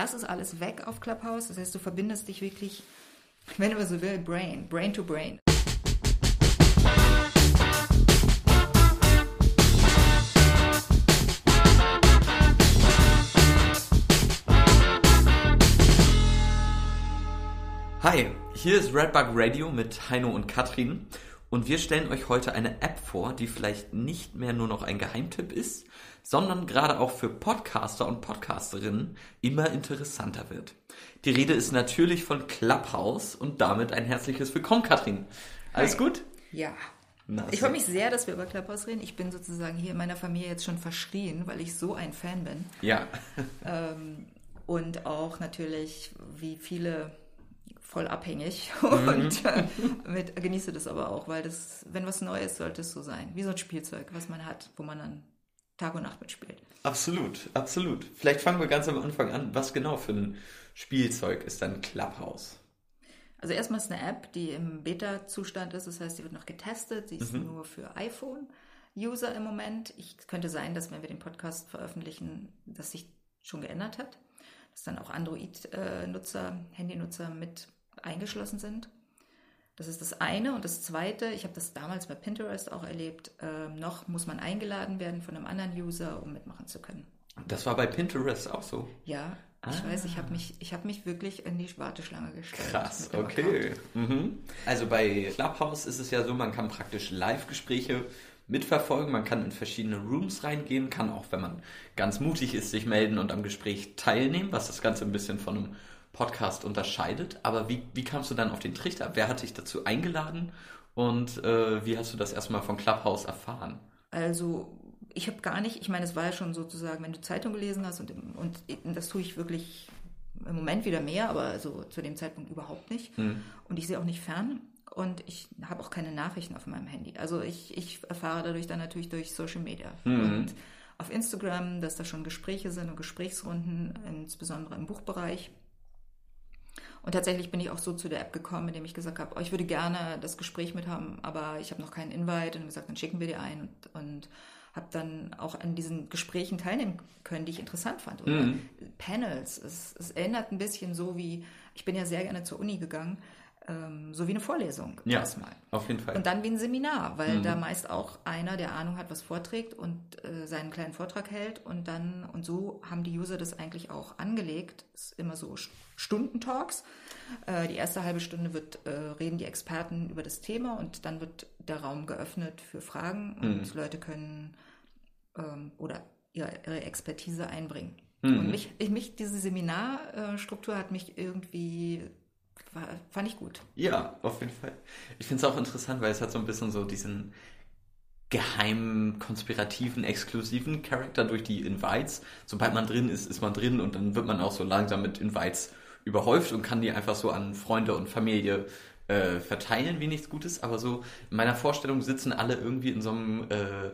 Das ist alles weg auf Clubhouse. Das heißt, du verbindest dich wirklich, wenn man so will, Brain, Brain to Brain. Hi, hier ist Redbug Radio mit Heino und Katrin und wir stellen euch heute eine App vor, die vielleicht nicht mehr nur noch ein Geheimtipp ist, sondern gerade auch für Podcaster und Podcasterinnen immer interessanter wird. Die Rede ist natürlich von Clubhouse und damit ein herzliches Willkommen, Katrin. Alles Hi. gut? Ja. Na, Ich freue mich sehr, dass wir über Clubhouse reden. Ich bin sozusagen hier in meiner Familie jetzt schon verschrien, weil ich so ein Fan bin. Ja. Und auch natürlich, wie viele, voll abhängig. Mhm. Und äh, mit, genieße das aber auch, weil das, wenn was Neues, sollte es so sein. Wie so ein Spielzeug, was man hat, wo man dann Tag und Nacht mitspielt. Absolut, absolut. Vielleicht fangen wir ganz am Anfang an. Was genau für ein Spielzeug ist dann Clubhouse? Also erstmal ist eine App, die im Beta-Zustand ist, das heißt, sie wird noch getestet, sie ist nur für iPhone-User im Moment. Ich könnte sein, dass wenn wir den Podcast veröffentlichen, das sich schon geändert hat, dass dann auch Android-Nutzer, Handynutzer mit eingeschlossen sind. Das ist das eine. Und das zweite, ich habe das damals bei Pinterest auch erlebt, ähm, noch muss man eingeladen werden von einem anderen User, um mitmachen zu können. Das war bei Pinterest auch so. Ja, ich weiß, ich habe mich, ich hab mich wirklich in die Warteschlange gestellt. Krass, okay. Mhm. Also bei Clubhouse ist es ja so, man kann praktisch Live-Gespräche mitverfolgen, man kann in verschiedene Rooms reingehen, kann auch, wenn man ganz mutig ist, sich melden und am Gespräch teilnehmen, was das Ganze ein bisschen von einem Podcast unterscheidet. Aber wie, wie kamst du dann auf den Trichter? Wer hat dich dazu eingeladen und äh, wie hast du das erstmal von Clubhouse erfahren? Also ich habe gar nicht, ich meine, es war ja schon sozusagen, wenn du Zeitung gelesen hast und, und das tue ich wirklich im Moment wieder mehr, aber also zu dem Zeitpunkt überhaupt nicht. Und ich sehe auch nicht fern und ich habe auch keine Nachrichten auf meinem Handy. Also ich, ich erfahre dadurch dann natürlich durch Social Media und auf Instagram, dass da schon Gespräche sind und Gesprächsrunden, insbesondere im Buchbereich. Und tatsächlich bin ich auch so zu der App gekommen, indem ich gesagt habe, oh, ich würde gerne das Gespräch mit haben, aber ich habe noch keinen Invite und gesagt, dann schicken wir dir ein und, und habe dann auch an diesen Gesprächen teilnehmen können, die ich interessant fand. Oder Panels. Es, es erinnert ein bisschen so wie, ich bin ja sehr gerne zur Uni gegangen, ähm, so wie eine Vorlesung Ja, erstmal. auf jeden Fall. Und dann wie ein Seminar, weil da meist auch einer, der Ahnung hat, was vorträgt und äh, seinen kleinen Vortrag hält und dann, und so haben die User das eigentlich auch angelegt. Es ist immer so Stundentalks. Äh, die erste halbe Stunde wird, äh, reden die Experten über das Thema und dann wird der Raum geöffnet für Fragen und Leute können ähm, oder ihre, ihre Expertise einbringen. Und mich, ich, mich, diese Seminarstruktur hat mich irgendwie, war, fand ich gut. Ja, auf jeden Fall. Ich finde es auch interessant, weil es hat so ein bisschen so diesen geheimen, konspirativen, exklusiven Charakter durch die Invites. Sobald man drin ist, ist man drin und dann wird man auch so langsam mit Invites überhäuft und kann die einfach so an Freunde und Familie äh, verteilen, wie nichts Gutes. Aber so in meiner Vorstellung sitzen alle irgendwie in so einem äh,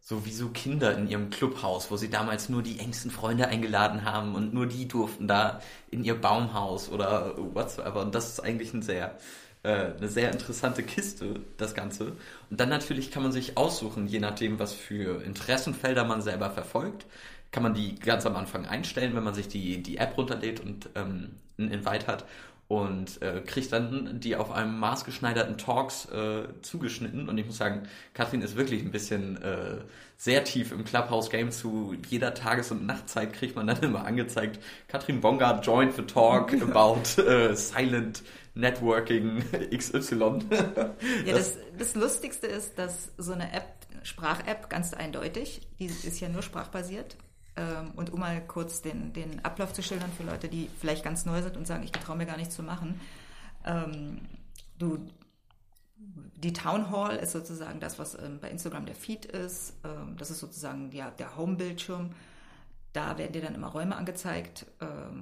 so wie so Kinder in ihrem Clubhaus, wo sie damals nur die engsten Freunde eingeladen haben und nur die durften da in ihr Baumhaus oder whatsoever. Und das ist eigentlich ein sehr, äh, eine sehr interessante Kiste, das Ganze. Und dann natürlich kann man sich aussuchen, je nachdem, was für Interessenfelder man selber verfolgt, kann man die ganz am Anfang einstellen, wenn man sich die, die App runterlädt und ähm, einen Invite hat und äh, kriegt dann die auf einem maßgeschneiderten Talks äh, zugeschnitten. Und ich muss sagen, Katrin ist wirklich ein bisschen äh, sehr tief im Clubhouse-Game zu jeder Tages- und Nachtzeit kriegt man dann immer angezeigt, Katrin Bongard joined the talk about äh, silent networking XY. Ja, das, das Lustigste ist, dass so eine App, Sprach-App, ganz eindeutig, die ist ja nur sprachbasiert. Ähm, Und um mal kurz den, den Ablauf zu schildern für Leute, die vielleicht ganz neu sind und sagen, ich traue mir gar nicht zu machen. Ähm, Du, die Town Hall ist sozusagen das, was ähm, bei Instagram der Feed ist. Das ist sozusagen ja, der Home-Bildschirm. Da werden dir dann immer Räume angezeigt.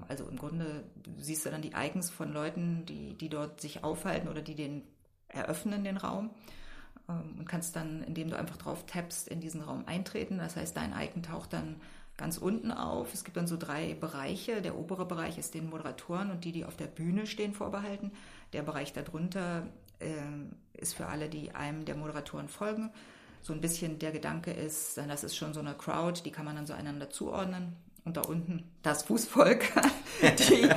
Also im Grunde siehst du dann die Icons von Leuten, die, die dort sich aufhalten oder die den eröffnen, den Raum. Und kannst dann, indem du einfach drauf tappst, in diesen Raum eintreten. Das heißt, dein Icon taucht dann ganz unten auf. Es gibt dann so drei Bereiche. Der obere Bereich ist den Moderatoren und die, die auf der Bühne stehen, vorbehalten. Der Bereich darunter ähm, ist für alle, die einem der Moderatoren folgen. So ein bisschen der Gedanke ist, das ist schon so eine Crowd, die kann man dann so einander zuordnen. Und da unten das Fußvolk, die,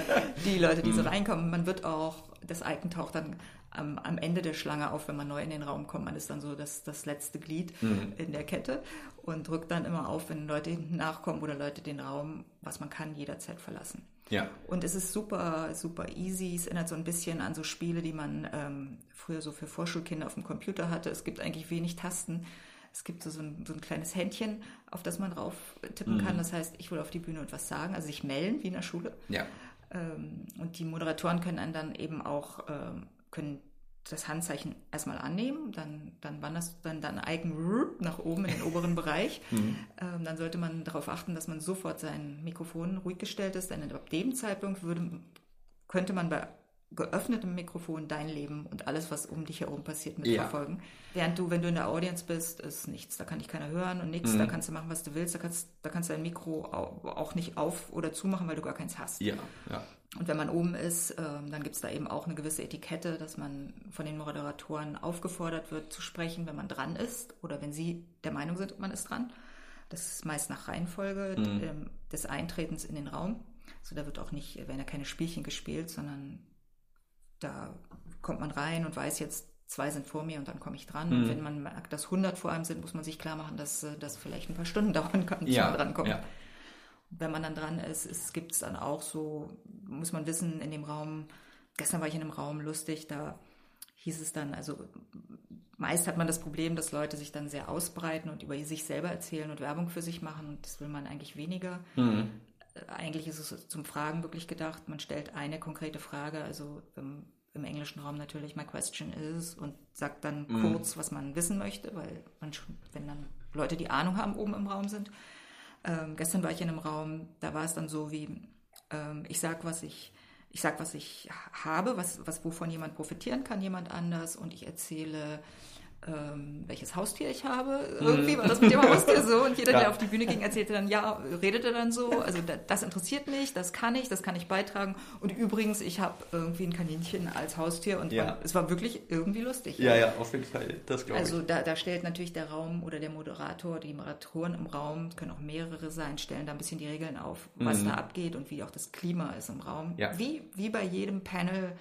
die Leute, die so reinkommen. Man wird auch, das Icon taucht dann am, am Ende der Schlange auf, wenn man neu in den Raum kommt. Man ist dann so das, das letzte Glied mhm. in der Kette und drückt dann immer auf, wenn Leute hinten nachkommen oder Leute den Raum, was man kann, jederzeit verlassen. Ja. Und es ist super, super easy. Es erinnert so ein bisschen an so Spiele, die man ähm, früher so für Vorschulkinder auf dem Computer hatte. Es gibt eigentlich wenig Tasten. Es gibt so, so, ein, so ein kleines Händchen, auf das man drauf tippen mhm. kann. Das heißt, ich will auf die Bühne und was sagen, also sich melden wie in der Schule. Ja. Ähm, und die Moderatoren können einen dann eben auch ähm, können das Handzeichen erstmal annehmen, dann, dann wandert dann dein Icon nach oben in den oberen Bereich. Mhm. Ähm, dann sollte man darauf achten, dass man sofort sein Mikrofon ruhig gestellt ist, denn ab dem Zeitpunkt würde, könnte man bei geöffnetem Mikrofon dein Leben und alles, was um dich herum passiert, mitverfolgen. Ja. Während du, wenn du in der Audience bist, ist nichts. Da kann dich keiner hören und nichts. Mhm. Da kannst du machen, was du willst. Da kannst, da kannst du dein Mikro auch nicht auf- oder zumachen, weil du gar keins hast. Ja, ja. Und wenn man oben ist, ähm, dann gibt es da eben auch eine gewisse Etikette, dass man von den Moderatoren aufgefordert wird zu sprechen, wenn man dran ist oder wenn sie der Meinung sind, man ist dran. Das ist meist nach Reihenfolge mhm. Ähm, des Eintretens in den Raum. Also da wird auch nicht, werden ja keine Spielchen gespielt, sondern da kommt man rein und weiß jetzt, zwei sind vor mir und dann komme ich dran. Mhm. Und wenn man merkt, dass 100 vor einem sind, muss man sich klar machen, dass äh, das vielleicht ein paar Stunden dauern kann, bis ja, man drankommt. Ja. Wenn man dann dran ist, es gibt es dann auch so, muss man wissen, in dem Raum, gestern war ich in einem Raum lustig, da hieß es dann, also meist hat man das Problem, dass Leute sich dann sehr ausbreiten und über sich selber erzählen und Werbung für sich machen und das will man eigentlich weniger. Mhm. Eigentlich ist es zum Fragen wirklich gedacht. Man stellt eine konkrete Frage, also im, im englischen Raum natürlich, my question is, und sagt dann mhm. kurz, was man wissen möchte, weil man schon, wenn dann Leute, die Ahnung haben, oben im Raum sind. Ähm, gestern war ich in einem Raum, da war es dann so wie, ähm, ich sag, was ich, ich sag, was ich habe, was, was, wovon jemand profitieren kann, jemand anders, und ich erzähle ähm, welches Haustier ich habe. Irgendwie war das mit dem Haustier so. Und jeder, ja. der auf die Bühne ging, erzählte dann, ja, redete dann so. Also das interessiert mich, das kann ich, das kann ich beitragen. Und übrigens, ich habe irgendwie ein Kaninchen als Haustier und ja. man, es war wirklich irgendwie lustig. Ja, ja, auf jeden Fall, das glaube ich. Also da, da stellt natürlich der Raum oder der Moderator, die Moderatoren im Raum, können auch mehrere sein, stellen da ein bisschen die Regeln auf, was mhm. da abgeht und wie auch das Klima ist im Raum. Ja. Wie, wie bei jedem Panel,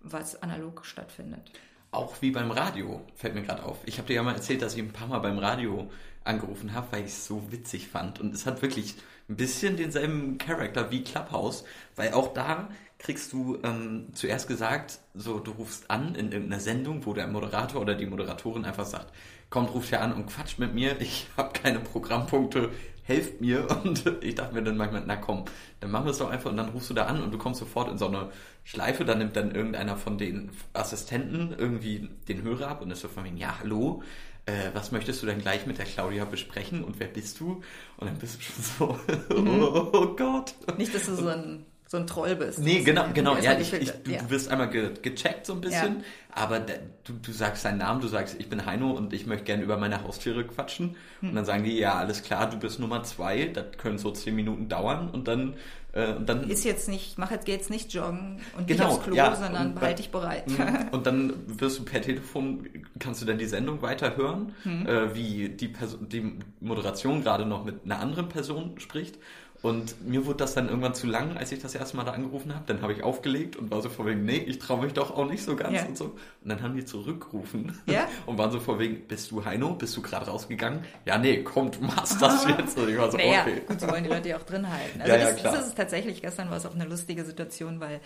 was analog stattfindet. Auch wie beim Radio, fällt mir gerade auf. Ich habe dir ja mal erzählt, dass ich ein paar Mal beim Radio angerufen habe, weil ich es so witzig fand. Und es hat wirklich ein bisschen denselben Charakter wie Clubhouse, weil auch da kriegst du ähm, zuerst gesagt, so du rufst an in irgendeiner Sendung, wo der Moderator oder die Moderatorin einfach sagt, kommt, ruft ja an und quatscht mit mir, ich habe keine Programmpunkte, helft mir. Und ich dachte mir dann manchmal, na komm, dann machen wir es doch einfach und dann rufst du da an und du kommst sofort in so eine Schleife, dann nimmt dann irgendeiner von den Assistenten irgendwie den Hörer ab und ist so von mir, ja, hallo, äh, was möchtest du denn gleich mit der Claudia besprechen und wer bist du? Und dann bist du schon so, mhm. oh, oh Gott. Nicht, dass du so ein so ein Troll bist. Nee, genau, genau. Ja, ich, ich, du, ja. du wirst einmal ge, gecheckt so ein bisschen, ja. aber da, du, du sagst deinen Namen, du sagst, ich bin Heino und ich möchte gerne über meine Haustiere quatschen. Hm. Und dann sagen die, ja, alles klar, du bist Nummer zwei, das können so zehn Minuten dauern und dann äh, und dann ist jetzt nicht, mach jetzt geht's nicht joggen und genau, nicht aufs Klo, ja, sondern behalte dich bereit. Mhm. Und dann wirst du per Telefon, kannst du dann die Sendung weiterhören, hm. äh, wie die, Person, die Moderation gerade noch mit einer anderen Person spricht. Und mir wurde das dann irgendwann zu lang, als ich das erste Mal da angerufen habe. Dann habe ich aufgelegt und war so vor wegen, nee, ich traue mich doch auch nicht so ganz ja. und so. Und dann haben die zurückgerufen ja? und waren so vor wegen, bist du Heino? Bist du gerade rausgegangen? Ja, nee, komm, du machst das jetzt. Und ich war so, naja, okay. gut, sie wollen die Leute ja auch drin halten. Also ja, ja, das, klar. das ist tatsächlich, gestern war es auch eine lustige Situation, weil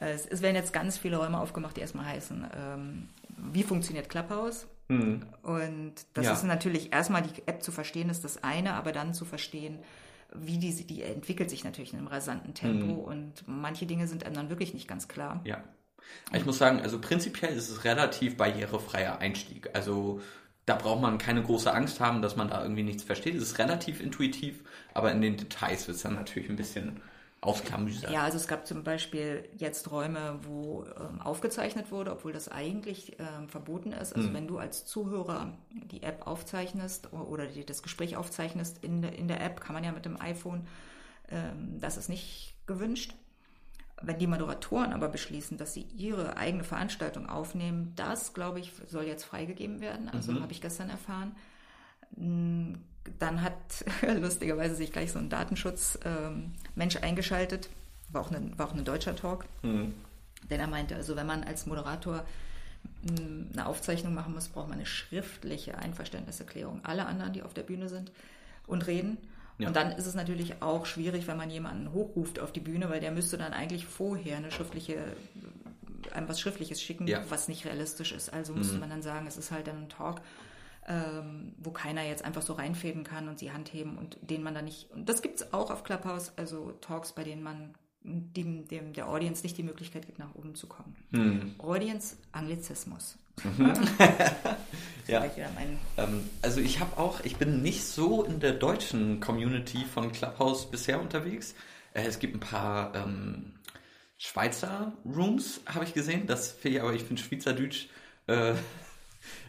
äh, es, es, werden jetzt ganz viele Räume aufgemacht, die erstmal heißen, ähm, wie funktioniert Clubhouse? Hm. Und das ja. ist natürlich erstmal die App zu verstehen, ist das eine, aber dann zu verstehen, wie die, die entwickelt sich natürlich in einem rasanten Tempo mhm. und manche Dinge sind einem dann wirklich nicht ganz klar. Ja. Ich muss sagen, also prinzipiell ist es relativ barrierefreier Einstieg. Also da braucht man keine große Angst haben, dass man da irgendwie nichts versteht. Es ist relativ intuitiv, aber in den Details wird es dann natürlich ein bisschen ausklamüsert. Ja, also es gab zum Beispiel jetzt Räume, wo ähm, aufgezeichnet wurde, obwohl das eigentlich ähm, verboten ist. Also mhm. wenn du als Zuhörer die App aufzeichnest oder die, das Gespräch aufzeichnest in, in der App, kann man ja mit dem iPhone, ähm, das ist nicht gewünscht. Wenn die Moderatoren aber beschließen, dass sie ihre eigene Veranstaltung aufnehmen, das, glaube ich, soll jetzt freigegeben werden. Also mhm. habe ich gestern erfahren dann hat lustigerweise sich gleich so ein Datenschutzmensch ähm, eingeschaltet, war auch, ein, war auch ein deutscher Talk. Mhm. Denn er meinte, also wenn man als Moderator eine Aufzeichnung machen muss, braucht man eine schriftliche Einverständniserklärung. Alle anderen, die auf der Bühne sind und reden. Ja. Und dann ist es natürlich auch schwierig, wenn man jemanden hochruft auf die Bühne, weil der müsste dann eigentlich vorher eine schriftliche, einem was Schriftliches schicken, ja. was nicht realistisch ist. Also müsste mhm. man dann sagen, es ist halt ein Talk, ähm, wo keiner jetzt einfach so reinfäden kann und sie handheben und den man dann nicht. Und das gibt es auch auf Clubhouse, also Talks, bei denen man dem, dem der Audience nicht die Möglichkeit gibt, nach oben zu kommen. Hm. Audience Anglizismus. Mhm. ja. Ähm, also ich habe auch, ich bin nicht so in der deutschen Community von Clubhouse bisher unterwegs. Äh, es gibt ein paar ähm, Schweizer Rooms, habe ich gesehen. Das finde ich, aber ich finde Schweizerdeutsch äh,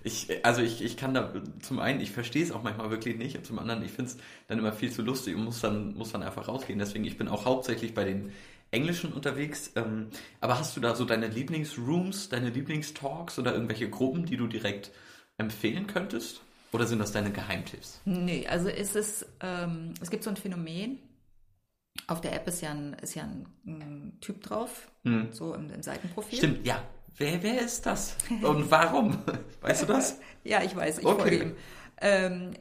ich, also ich, ich kann da zum einen, ich verstehe es auch manchmal wirklich nicht und zum anderen, ich finde es dann immer viel zu lustig und muss dann, muss dann einfach rausgehen. Deswegen, ich bin auch hauptsächlich bei den Englischen unterwegs. Ähm, aber hast du da so deine Lieblingsrooms, deine Lieblingstalks oder irgendwelche Gruppen, die du direkt empfehlen könntest? Oder sind das deine Geheimtipps? Nee, also es ist, ähm, es gibt so ein Phänomen. Auf der App ist ja ein, ist ja ein, ein Typ drauf, hm. so im, im Seitenprofil. Stimmt, ja, Wer, wer ist das? Und warum? Weißt du das? ja, ich weiß, ich okay. folge ihm. Ähm,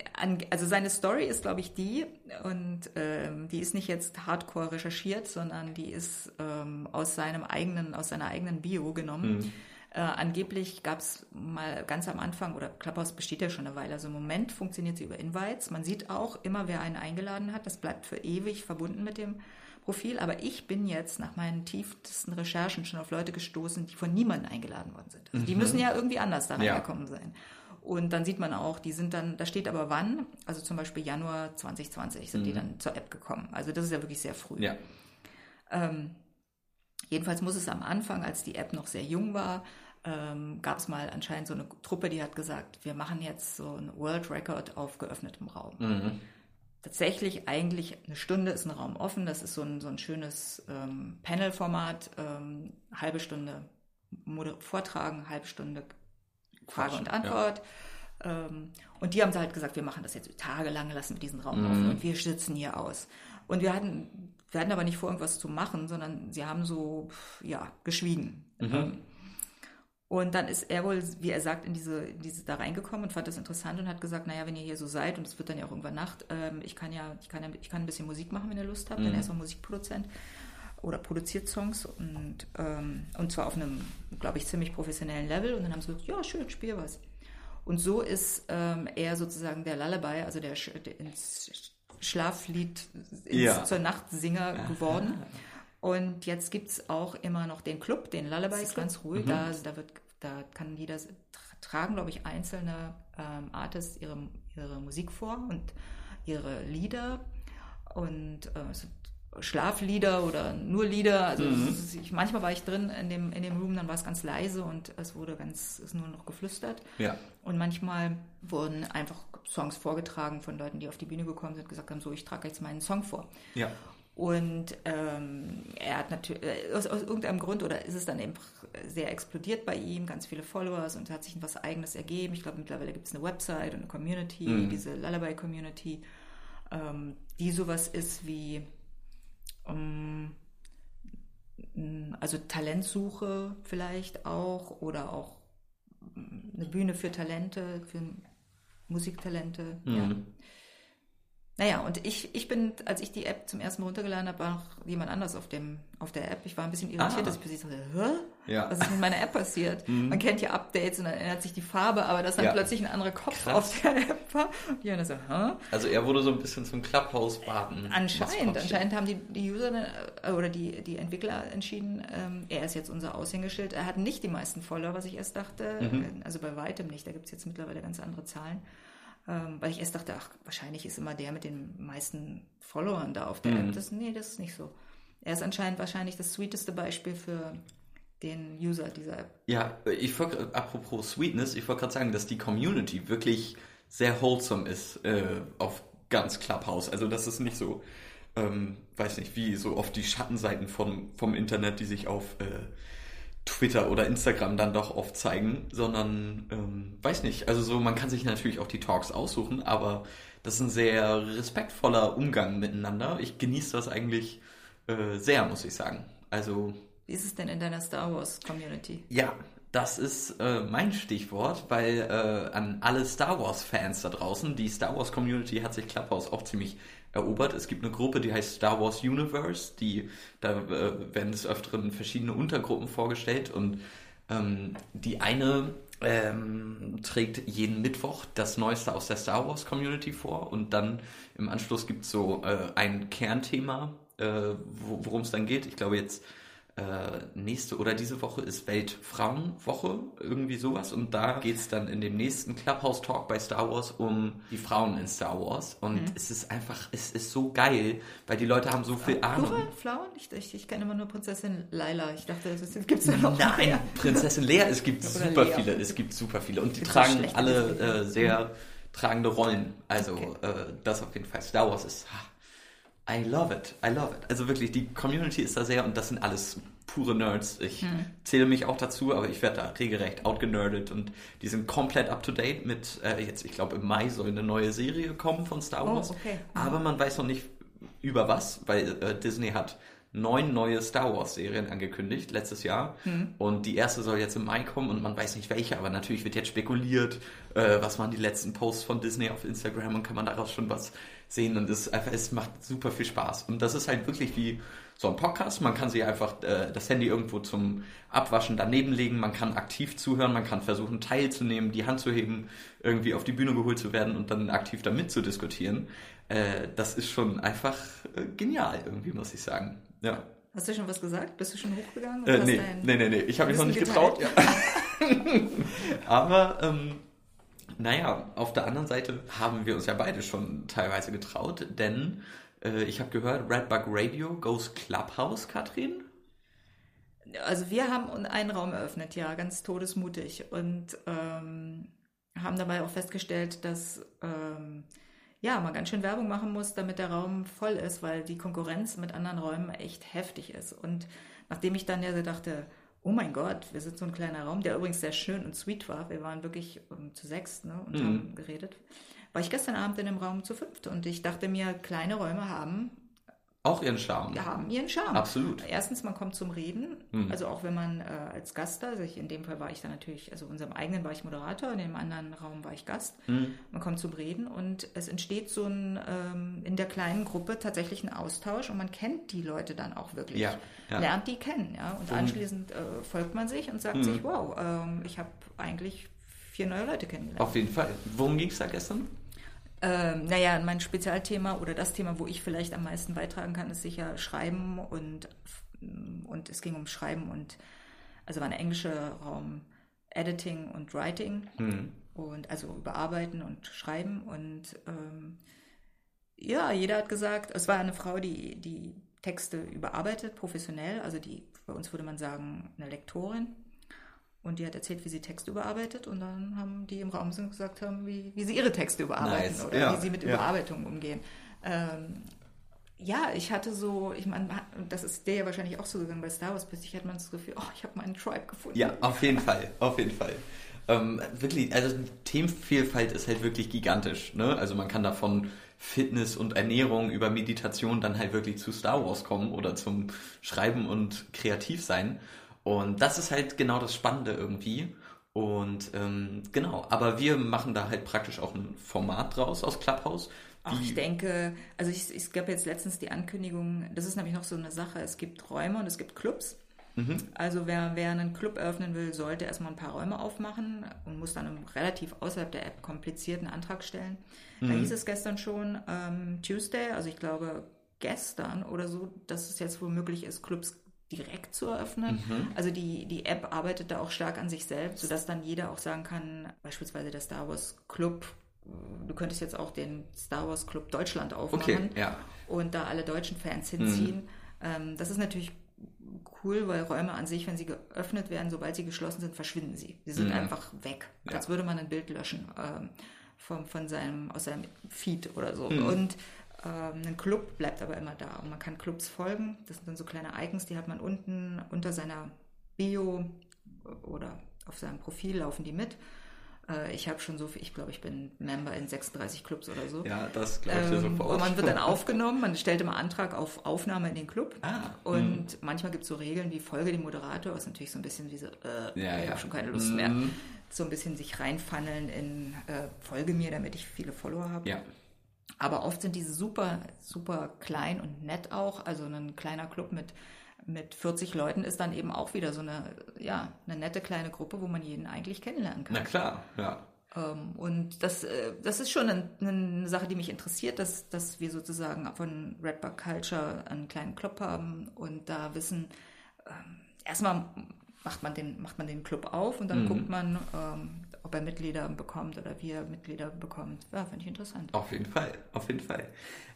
also seine Story ist, glaube ich, die, und ähm, die ist nicht jetzt hardcore recherchiert, sondern die ist ähm, aus seinem eigenen, aus seiner eigenen Bio genommen. Mhm. Äh, angeblich gab es mal ganz am Anfang, oder Clubhouse besteht ja schon eine Weile, also im Moment funktioniert sie über Invites. Man sieht auch immer, wer einen eingeladen hat, das bleibt für ewig verbunden mit dem Profil, aber ich bin jetzt nach meinen tiefsten Recherchen schon auf Leute gestoßen, die von niemandem eingeladen worden sind. Also die mhm. müssen ja irgendwie anders da reingekommen ja. sein. Und dann sieht man auch, die sind dann, da steht aber wann, also zum Beispiel Januar 2020 sind mhm. die dann zur App gekommen. Also das ist ja wirklich sehr früh. Ja. Ähm, jedenfalls muss es am Anfang, als die App noch sehr jung war, ähm, gab es mal anscheinend so eine Truppe, die hat gesagt, wir machen jetzt so ein World Record auf geöffnetem Raum. Mhm tatsächlich eigentlich eine Stunde ist ein Raum offen. Das ist so ein, so ein schönes ähm, Panel-Format. Ähm, halbe Stunde Moder Vortragen, halbe Stunde Frage und Antwort. Ja. Ähm, und die haben halt gesagt, wir machen das jetzt tagelang, lassen wir diesen Raum mhm. offen und wir sitzen hier aus. Und wir hatten, wir hatten aber nicht vor, irgendwas zu machen, sondern sie haben so, ja, geschwiegen. Mhm. Ähm, und dann ist er wohl, wie er sagt, in diese, in diese da reingekommen und fand das interessant und hat gesagt, naja, wenn ihr hier so seid und es wird dann ja auch irgendwann Nacht, ähm, ich kann ja, ich kann ja, ich kann ein bisschen Musik machen, wenn ihr Lust habt, mhm. denn er ist auch Musikproduzent oder produziert Songs und, ähm, und zwar auf einem, glaube ich, ziemlich professionellen Level. Und dann haben sie gesagt, ja, schön, spiel was. Und so ist ähm, er sozusagen der Lullaby, also der, der ins Schlaflied ins, ja. zur Nachtsinger geworden. Und jetzt gibt es auch immer noch den Club, den Lullaby, ist ganz ruhig. Mhm. Da, da, wird, da kann jeder, tragen, glaube ich, einzelne ähm, Artists ihre, ihre Musik vor und ihre Lieder. Und äh, Schlaflieder oder nur Lieder. Also mhm. ist, ich, manchmal war ich drin in dem, in dem Room, dann war es ganz leise und es wurde ganz, ist nur noch geflüstert. Ja. Und manchmal wurden einfach Songs vorgetragen von Leuten, die auf die Bühne gekommen sind, gesagt haben, so, ich trage jetzt meinen Song vor. Ja. Und ähm, er hat natürlich, äh, aus, aus, irgendeinem Grund, oder ist es dann eben sehr explodiert bei ihm, ganz viele Followers und hat sich was Eigenes ergeben. Ich glaube, mittlerweile gibt es eine Website und eine Community, mhm. diese Lullaby-Community, ähm, die sowas ist wie, ähm, also Talentsuche vielleicht auch oder auch eine Bühne für Talente, für Musiktalente. Mhm. Ja. Naja, und ich, ich bin, als ich die App zum ersten Mal runtergeladen habe, war noch jemand anders auf, dem, auf der App. Ich war ein bisschen irritiert, ah. dass ich plötzlich dachte, hä? Ja. Was ist mit meiner App passiert? Mhm. Man kennt ja Updates und dann ändert sich die Farbe, aber dass dann ja. plötzlich ein anderer Kopf Krass. auf der App war. Und die haben so, hä? Also er wurde so ein bisschen zum Clubhouse-Baden. Anscheinend, anscheinend haben die, die User äh, oder die, die Entwickler entschieden, ähm, er ist jetzt unser Aushängeschild. Er hat nicht die meisten Follower, was ich erst dachte. Mhm. Also bei weitem nicht. Da gibt es jetzt mittlerweile ganz andere Zahlen. Ähm, weil ich erst dachte, ach, wahrscheinlich ist immer der mit den meisten Followern da auf der mhm. App. Das, nee, das ist nicht so. Er ist anscheinend wahrscheinlich das sweeteste Beispiel für den User dieser App. Ja, ich apropos Sweetness, ich wollte gerade sagen, dass die Community wirklich sehr wholesome ist äh, auf ganz Clubhouse. Also das ist nicht so, ähm, weiß nicht, wie so oft die Schattenseiten vom, vom Internet, die sich auf äh, Twitter oder Instagram dann doch oft zeigen, sondern ähm, weiß nicht. Also so, man kann sich natürlich auch die Talks aussuchen, aber das ist ein sehr respektvoller Umgang miteinander. Ich genieße das eigentlich äh, sehr, muss ich sagen. Also. Wie ist es denn in deiner Star Wars Community? Ja, das ist äh, mein Stichwort, weil äh, an alle Star Wars-Fans da draußen, die Star Wars Community hat sich Clubhouse auch ziemlich erobert. Es gibt eine Gruppe, die heißt Star Wars Universe, die da äh, werden des Öfteren verschiedene Untergruppen vorgestellt und ähm, die eine ähm, trägt jeden Mittwoch das Neueste aus der Star Wars Community vor und dann im Anschluss gibt es so äh, ein Kernthema, äh, worum es dann geht. Ich glaube jetzt äh, nächste oder diese Woche ist Weltfrauenwoche, irgendwie sowas. Und da geht es dann in dem nächsten Clubhouse-Talk bei Star Wars um die Frauen in Star Wars. Und mhm. es ist einfach, es ist so geil, weil die Leute haben so viel Ahnung. Pure Frauen? Ich, ich, ich kenne immer nur Prinzessin Laila. Ich dachte, es gibt ja noch Nein, mehr. Prinzessin Lea, es gibt super Lea. viele. Es gibt super viele. Und die tragen alle äh, sehr tragende Rollen. Also okay. äh, das auf jeden Fall. Star Wars ist... Ha, I love it. I love it. Also wirklich, die Community ist da sehr und das sind alles pure Nerds. Ich hm. zähle mich auch dazu, aber ich werde da regelrecht outgenerdet und die sind komplett up to date mit, äh, jetzt, ich glaube, im Mai soll eine neue Serie kommen von Star oh, Wars. Oh, okay. Aber man weiß noch nicht über was, weil äh, Disney hat neun neue Star Wars Serien angekündigt letztes Jahr hm. und die erste soll jetzt im Mai kommen und man weiß nicht welche, aber natürlich wird jetzt spekuliert, äh, was waren die letzten Posts von Disney auf Instagram und kann man daraus schon was sehen und es, einfach, es macht super viel Spaß. Und das ist halt wirklich wie so ein Podcast. Man kann sich einfach äh, das Handy irgendwo zum Abwaschen daneben legen. Man kann aktiv zuhören. Man kann versuchen, teilzunehmen, die Hand zu heben, irgendwie auf die Bühne geholt zu werden und dann aktiv damit zu diskutieren. Äh, das ist schon einfach äh, genial, irgendwie, muss ich sagen. Ja. Hast du schon was gesagt? Bist du schon hochgegangen? Äh, nee, nee, nee, nee, ich habe mich noch nicht geteilt? getraut. Ja. Aber ähm, naja, auf der anderen Seite haben wir uns ja beide schon teilweise getraut, denn äh, ich habe gehört, Redbug Radio goes Clubhouse, Katrin. Also wir haben einen Raum eröffnet, ja, ganz todesmutig und ähm, haben dabei auch festgestellt, dass ähm, ja, man ganz schön Werbung machen muss, damit der Raum voll ist, weil die Konkurrenz mit anderen Räumen echt heftig ist. Und nachdem ich dann ja dachte, oh mein Gott, wir sind so ein kleiner Raum, der übrigens sehr schön und sweet war. Wir waren wirklich um, ähm, zu sechs ne, und mhm. haben geredet. War ich gestern Abend in dem Raum zu fünft und ich dachte mir, kleine Räume haben auch ihren Charme. Wir haben ihren Charme. Absolut. Erstens, man kommt zum Reden. Mhm. Also auch wenn man äh, als Gast da, also ich, in dem Fall war ich da natürlich, also in unserem eigenen war ich Moderator, in dem anderen Raum war ich Gast. Mhm. Man kommt zum Reden und es entsteht so ein, ähm, in der kleinen Gruppe tatsächlich ein Austausch und man kennt die Leute dann auch wirklich. Ja, ja. Lernt die kennen, ja. Und mhm. anschließend äh, folgt man sich und sagt mhm. sich, wow, ähm, ich habe eigentlich vier neue Leute kennengelernt. Auf jeden Fall. Worum ging es da gestern? Ähm, naja, mein Spezialthema oder das Thema, wo ich vielleicht am meisten beitragen kann, ist sicher Schreiben und, und es ging um Schreiben und also war ein englischer Raum Editing und Writing mhm. und also überarbeiten und schreiben und ähm, ja, jeder hat gesagt, es war eine Frau, die die Texte überarbeitet, professionell, also die, bei uns würde man sagen, eine Lektorin. Und die hat erzählt, wie sie Texte überarbeitet und dann haben die im Raum sind gesagt haben, wie, wie sie ihre Texte überarbeiten nice. oder ja. wie sie mit ja. Überarbeitung umgehen. Ähm, ja, ich hatte so, ich meine, das ist der ja wahrscheinlich auch so gegangen bei Star Wars, plötzlich hat man das Gefühl, oh, ich habe meinen Tribe gefunden. Ja, auf jeden Fall, auf jeden Fall. Ähm, wirklich, also Themenvielfalt ist halt wirklich gigantisch. Ne? Also man kann davon Fitness und Ernährung über Meditation dann halt wirklich zu Star Wars kommen oder zum Schreiben und kreativ sein. Und das ist halt genau das Spannende irgendwie. Und ähm, genau, aber wir machen da halt praktisch auch ein Format draus aus Clubhouse. Auch ich denke, also ich, es gab jetzt letztens die Ankündigung, das ist nämlich noch so eine Sache, es gibt Räume und es gibt Clubs. Mhm. Also wer, wer einen Club eröffnen will, sollte erstmal ein paar Räume aufmachen und muss dann relativ außerhalb der App komplizierten Antrag stellen. Mhm. Da hieß es gestern schon ähm, Tuesday, also ich glaube gestern oder so, dass es jetzt wohl möglich ist, Clubs direkt zu eröffnen. Mhm. Also die, die App arbeitet da auch stark an sich selbst, sodass dann jeder auch sagen kann, beispielsweise der Star Wars Club, du könntest jetzt auch den Star Wars Club Deutschland aufmachen okay, ja. und da alle deutschen Fans hinziehen. Mhm. Ähm, das ist natürlich cool, weil Räume an sich, wenn sie geöffnet werden, sobald sie geschlossen sind, verschwinden sie. Sie sind mhm. einfach weg, ja. als würde man ein Bild löschen ähm, vom, von seinem, aus seinem Feed oder so. Mhm. Und ein Club bleibt aber immer da und man kann Clubs folgen. Das sind dann so kleine Icons, die hat man unten unter seiner Bio oder auf seinem Profil laufen die mit. Äh, ich habe schon so viel, ich glaube, ich bin Member in 36 Clubs oder so. Ja, das glaube ich Ähm, sofort. und man wird dann aufgenommen, man stellt immer Antrag auf Aufnahme in den Club. Ah, und manchmal gibt es so Regeln wie Folge dem Moderator, was natürlich so ein bisschen wie so, äh, Ja, ich ja. habe schon keine Lust Mhm. mehr. So ein bisschen sich reinfunneln in äh, Folge mir, damit ich viele Follower habe. ja. Aber oft sind diese super, super klein und nett auch. Also ein kleiner Club mit, mit 40 Leuten ist dann eben auch wieder so eine, ja, eine nette kleine Gruppe, wo man jeden eigentlich kennenlernen kann. Na klar, ja. Ähm, und das, äh, das ist schon ein, eine Sache, die mich interessiert, dass, dass wir sozusagen von Redbug Culture einen kleinen Club haben und da wissen, ähm, erstmal macht man den, macht man den Club auf und dann guckt man, ähm, ob er Mitglieder bekommt oder wie er Mitglieder bekommt. Ja, finde ich interessant. Auf jeden Fall, auf jeden Fall.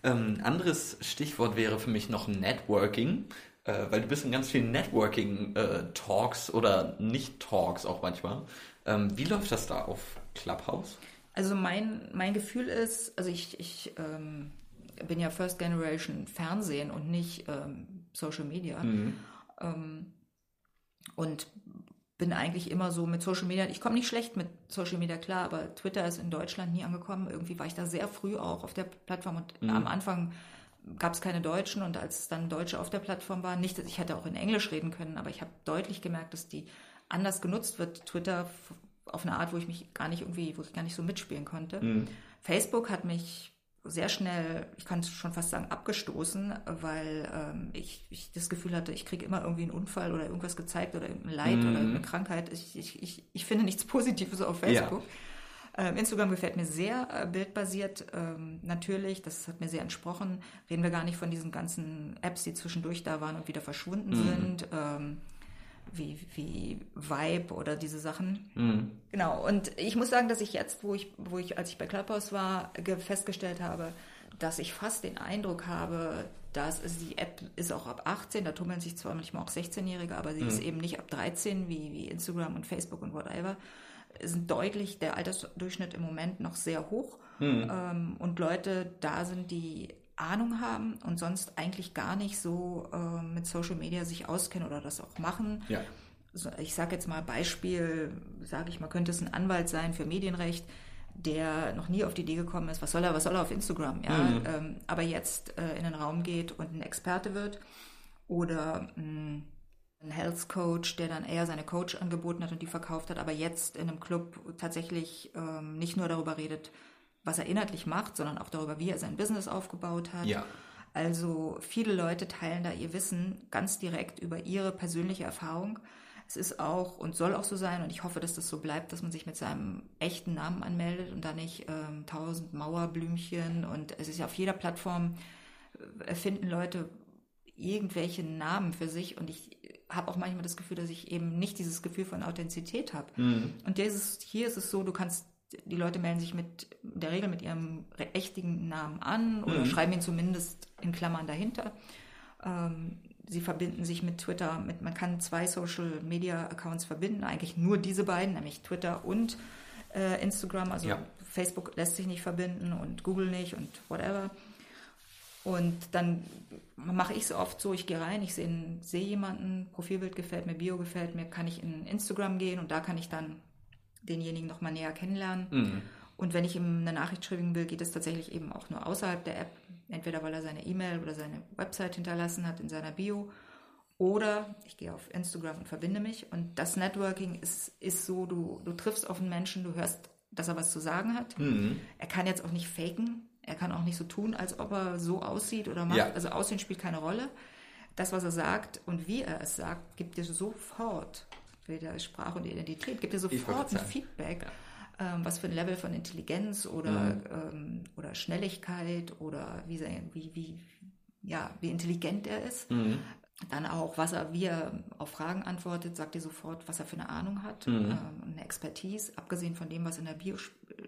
Ähm, anderes Stichwort wäre für mich noch Networking, äh, weil du bist in ganz vielen Networking-Talks oder Nicht-Talks auch manchmal. Ähm, wie läuft das da auf Clubhouse? Also mein, mein Gefühl ist, also ich, ich ähm, bin ja First Generation Fernsehen und nicht ähm, Social Media. Ähm, und bin eigentlich immer so mit Social Media, ich komme nicht schlecht mit Social Media klar, aber Twitter ist in Deutschland nie angekommen. Irgendwie war ich da sehr früh auch auf der Plattform und am Anfang gab es keine Deutschen und als dann Deutsche auf der Plattform waren, nicht, dass ich hätte auch in Englisch reden können, aber ich habe deutlich gemerkt, dass die anders genutzt wird, Twitter auf eine Art, wo ich mich gar nicht irgendwie, wo ich gar nicht so mitspielen konnte. Facebook hat mich sehr schnell, ich kann schon fast sagen, abgestoßen, weil ähm, ich, ich das Gefühl hatte, ich kriege immer irgendwie einen Unfall oder irgendwas gezeigt oder irgendein Leid oder eine Krankheit. Ich, ich, ich, ich finde nichts Positives auf Facebook. Ähm, Instagram gefällt mir sehr, äh, bildbasiert ähm, natürlich, das hat mir sehr entsprochen. Reden wir gar nicht von diesen ganzen Apps, die zwischendurch da waren und wieder verschwunden sind, ähm, wie, wie Vibe oder diese Sachen. Genau, und ich muss sagen, dass ich jetzt, wo ich, wo ich, als ich bei Clubhouse war, ge- festgestellt habe, dass ich fast den Eindruck habe, dass die App ist auch ab 18, da tummeln sich zwar manchmal auch 16-Jährige, aber sie ist eben nicht ab 13 wie, wie Instagram und Facebook und whatever. Sind deutlich der Altersdurchschnitt im Moment noch sehr hoch. Ähm, und Leute da sind, die Ahnung haben und sonst eigentlich gar nicht so äh, mit Social Media sich auskennen oder das auch machen. Ja. so, ich sage jetzt mal Beispiel, sage ich mal, könnte es ein Anwalt sein für Medienrecht, der noch nie auf die Idee gekommen ist, was soll er, was soll er auf Instagram, ja, ähm, aber jetzt äh, in den Raum geht und ein Experte wird oder mh, ein Health Coach, der dann eher seine Coach angeboten hat und die verkauft hat, aber jetzt in einem Club tatsächlich ähm, nicht nur darüber redet, was er inhaltlich macht, sondern auch darüber, wie er sein Business aufgebaut hat. Ja. Also viele Leute teilen da ihr Wissen ganz direkt über ihre persönliche Erfahrung. Es ist auch und soll auch so sein und ich hoffe, dass das so bleibt, dass man sich mit seinem echten Namen anmeldet und da nicht ähm, tausend Mauerblümchen und es ist ja auf jeder Plattform äh, erfinden Leute irgendwelche Namen für sich und ich habe auch manchmal das Gefühl, dass ich eben nicht dieses Gefühl von Authentizität habe. Und dieses, hier ist es so, du kannst, die Leute melden sich mit in der Regel mit ihrem re- echten Namen an oder schreiben ihn zumindest in Klammern dahinter. Ähm, sie verbinden sich mit Twitter, mit, man kann zwei Social Media Accounts verbinden, eigentlich nur diese beiden, nämlich Twitter und äh, Instagram. Also Ja. Facebook lässt sich nicht verbinden und Google nicht und whatever. Und dann mache ich es oft so, ich gehe rein, ich sehe sehe jemanden, Profilbild gefällt mir, Bio gefällt mir, kann ich in Instagram gehen und da kann ich dann denjenigen nochmal näher kennenlernen. Und wenn ich ihm eine Nachricht schreiben will, geht es tatsächlich eben auch nur außerhalb der App. Entweder weil er seine E-Mail oder seine Website hinterlassen hat in seiner Bio. Oder ich gehe auf Instagram und verbinde mich. Und das Networking ist, ist so, du, du triffst auf einen Menschen, du hörst, dass er was zu sagen hat. Er kann jetzt auch nicht faken. Er kann auch nicht so tun, als ob er so aussieht oder macht. Ja. Also Aussehen spielt keine Rolle. Das, was er sagt und wie er es sagt, gibt dir sofort, wieder Sprache und Identität, gibt dir sofort ein. Feedback, ähm, was für ein Level von Intelligenz oder, ähm, oder Schnelligkeit oder wie, wie, wie, ja, wie intelligent er ist. Dann auch, was er, wie er auf Fragen antwortet, sagt dir sofort, was er für eine Ahnung hat, ähm, eine Expertise. Abgesehen von dem, was in der Bio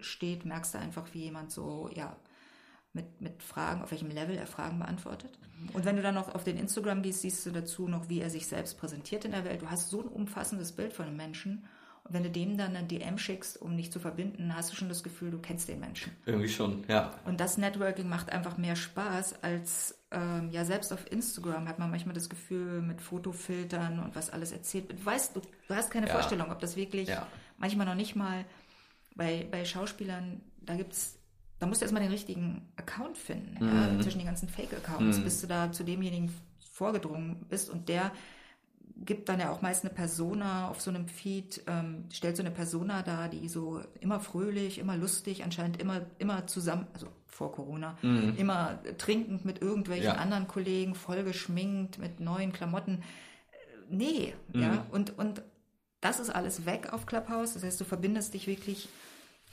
steht, merkst du einfach, wie jemand so, ja, mit, mit Fragen, auf welchem Level er Fragen beantwortet. Und wenn du dann noch auf den Instagram gehst, siehst du dazu noch, wie er sich selbst präsentiert in der Welt. Du hast so ein umfassendes Bild von einem Menschen. Und wenn du dem dann eine DM schickst, um dich zu verbinden, hast du schon das Gefühl, du kennst den Menschen. Irgendwie schon, ja. Und das Networking macht einfach mehr Spaß als, ähm, ja, selbst auf Instagram hat man manchmal das Gefühl mit Fotofiltern und was alles erzählt wird. Du weißt, du, du hast keine Ja. Vorstellung, ob das wirklich Ja. manchmal noch nicht mal Bei, bei Schauspielern, da gibt's, da musst du erstmal den richtigen Account finden. Ja? Mhm. Zwischen den ganzen Fake-Accounts, bis du da zu demjenigen vorgedrungen bist und der gibt dann ja auch meist eine Persona auf so einem Feed, ähm, stellt so eine Persona dar, die so immer fröhlich, immer lustig, anscheinend immer, immer zusammen, also vor Corona, immer trinkend mit irgendwelchen Ja. anderen Kollegen, voll geschminkt, mit neuen Klamotten. Nee, ja, und, und das ist alles weg auf Clubhouse. Das heißt, du verbindest dich wirklich,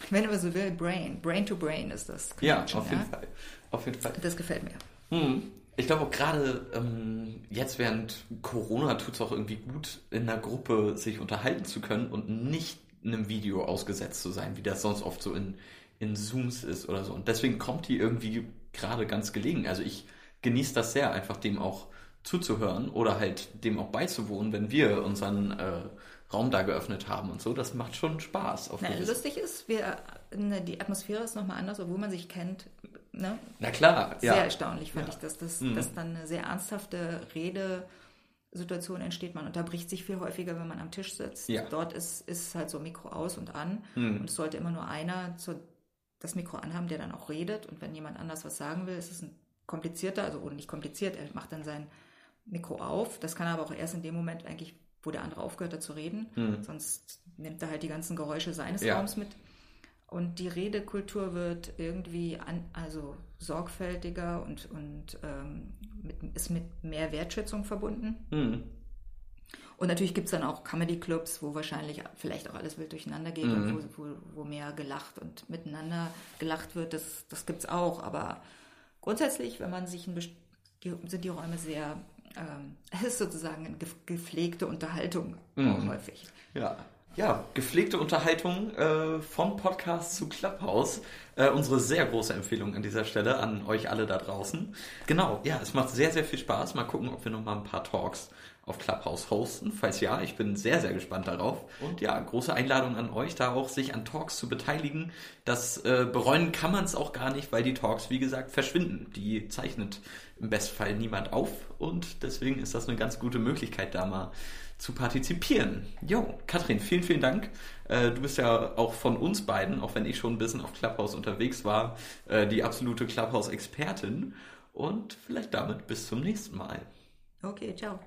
wenn man so will, Brain. Brain to Brain ist das. Ja, Connection, auf jeden Fall. Auf jeden Fall. Das gefällt mir. Hm. Ich glaube auch gerade ähm, jetzt während Corona tut es auch irgendwie gut, in einer Gruppe sich unterhalten zu können und nicht einem Video ausgesetzt zu sein, wie das sonst oft so in, in Zooms ist oder so. Und deswegen kommt die irgendwie gerade ganz gelegen. Also ich genieße das sehr, einfach dem auch zuzuhören oder halt dem auch beizuwohnen, wenn wir unseren äh, Raum da geöffnet haben und so. Das macht schon Spaß. Auf Na, lustig ist, wir, ne, die Atmosphäre ist nochmal anders, obwohl man sich kennt. Ne? Na klar, Sehr ja. erstaunlich fand Ja. ich, dass, das, Mhm. dass dann eine sehr ernsthafte Redesituation entsteht. Man unterbricht sich viel häufiger, wenn man am Tisch sitzt. Ja. Dort ist, ist halt so Mikro aus und an. Mhm. Und es sollte immer nur einer zu, das Mikro anhaben, der dann auch redet. Und wenn jemand anders was sagen will, ist es ein komplizierter, also oder nicht kompliziert, er macht dann sein Mikro auf. Das kann er aber auch erst in dem Moment eigentlich, wo der andere aufgehört hat zu reden. Sonst nimmt er halt die ganzen Geräusche seines Mhm. Ja. Raums mit. Und die Redekultur wird irgendwie an, also sorgfältiger und, und ähm, mit, ist mit mehr Wertschätzung verbunden. Hm. Und natürlich gibt es dann auch Comedy-Clubs, wo wahrscheinlich vielleicht auch alles wild durcheinander geht und wo, wo, wo mehr gelacht und miteinander gelacht wird. Das, das gibt es auch. Aber grundsätzlich, wenn man sich ein sind die Räume sehr, ähm, es ist sozusagen eine gepflegte Unterhaltung auch häufig. Ja. Ja, gepflegte Unterhaltung äh, vom Podcast zu Clubhouse. Äh, unsere sehr große Empfehlung an dieser Stelle an euch alle da draußen. Genau, ja, es macht sehr, sehr viel Spaß. Mal gucken, ob wir noch mal ein paar Talks auf Clubhouse hosten. Falls ja, ich bin sehr, sehr gespannt darauf. Und ja, große Einladung an euch, da auch sich an Talks zu beteiligen. Das äh, bereuen kann man es auch gar nicht, weil die Talks, wie gesagt, verschwinden. Die zeichnet im Bestfall niemand auf und deswegen ist das eine ganz gute Möglichkeit, da mal zu partizipieren. Jo, Katrin, vielen, vielen Dank. Äh, du bist ja auch von uns beiden, auch wenn ich schon ein bisschen auf Clubhouse unterwegs war, äh, die absolute Clubhouse-Expertin. Und vielleicht damit bis zum nächsten Mal. Okay, ciao.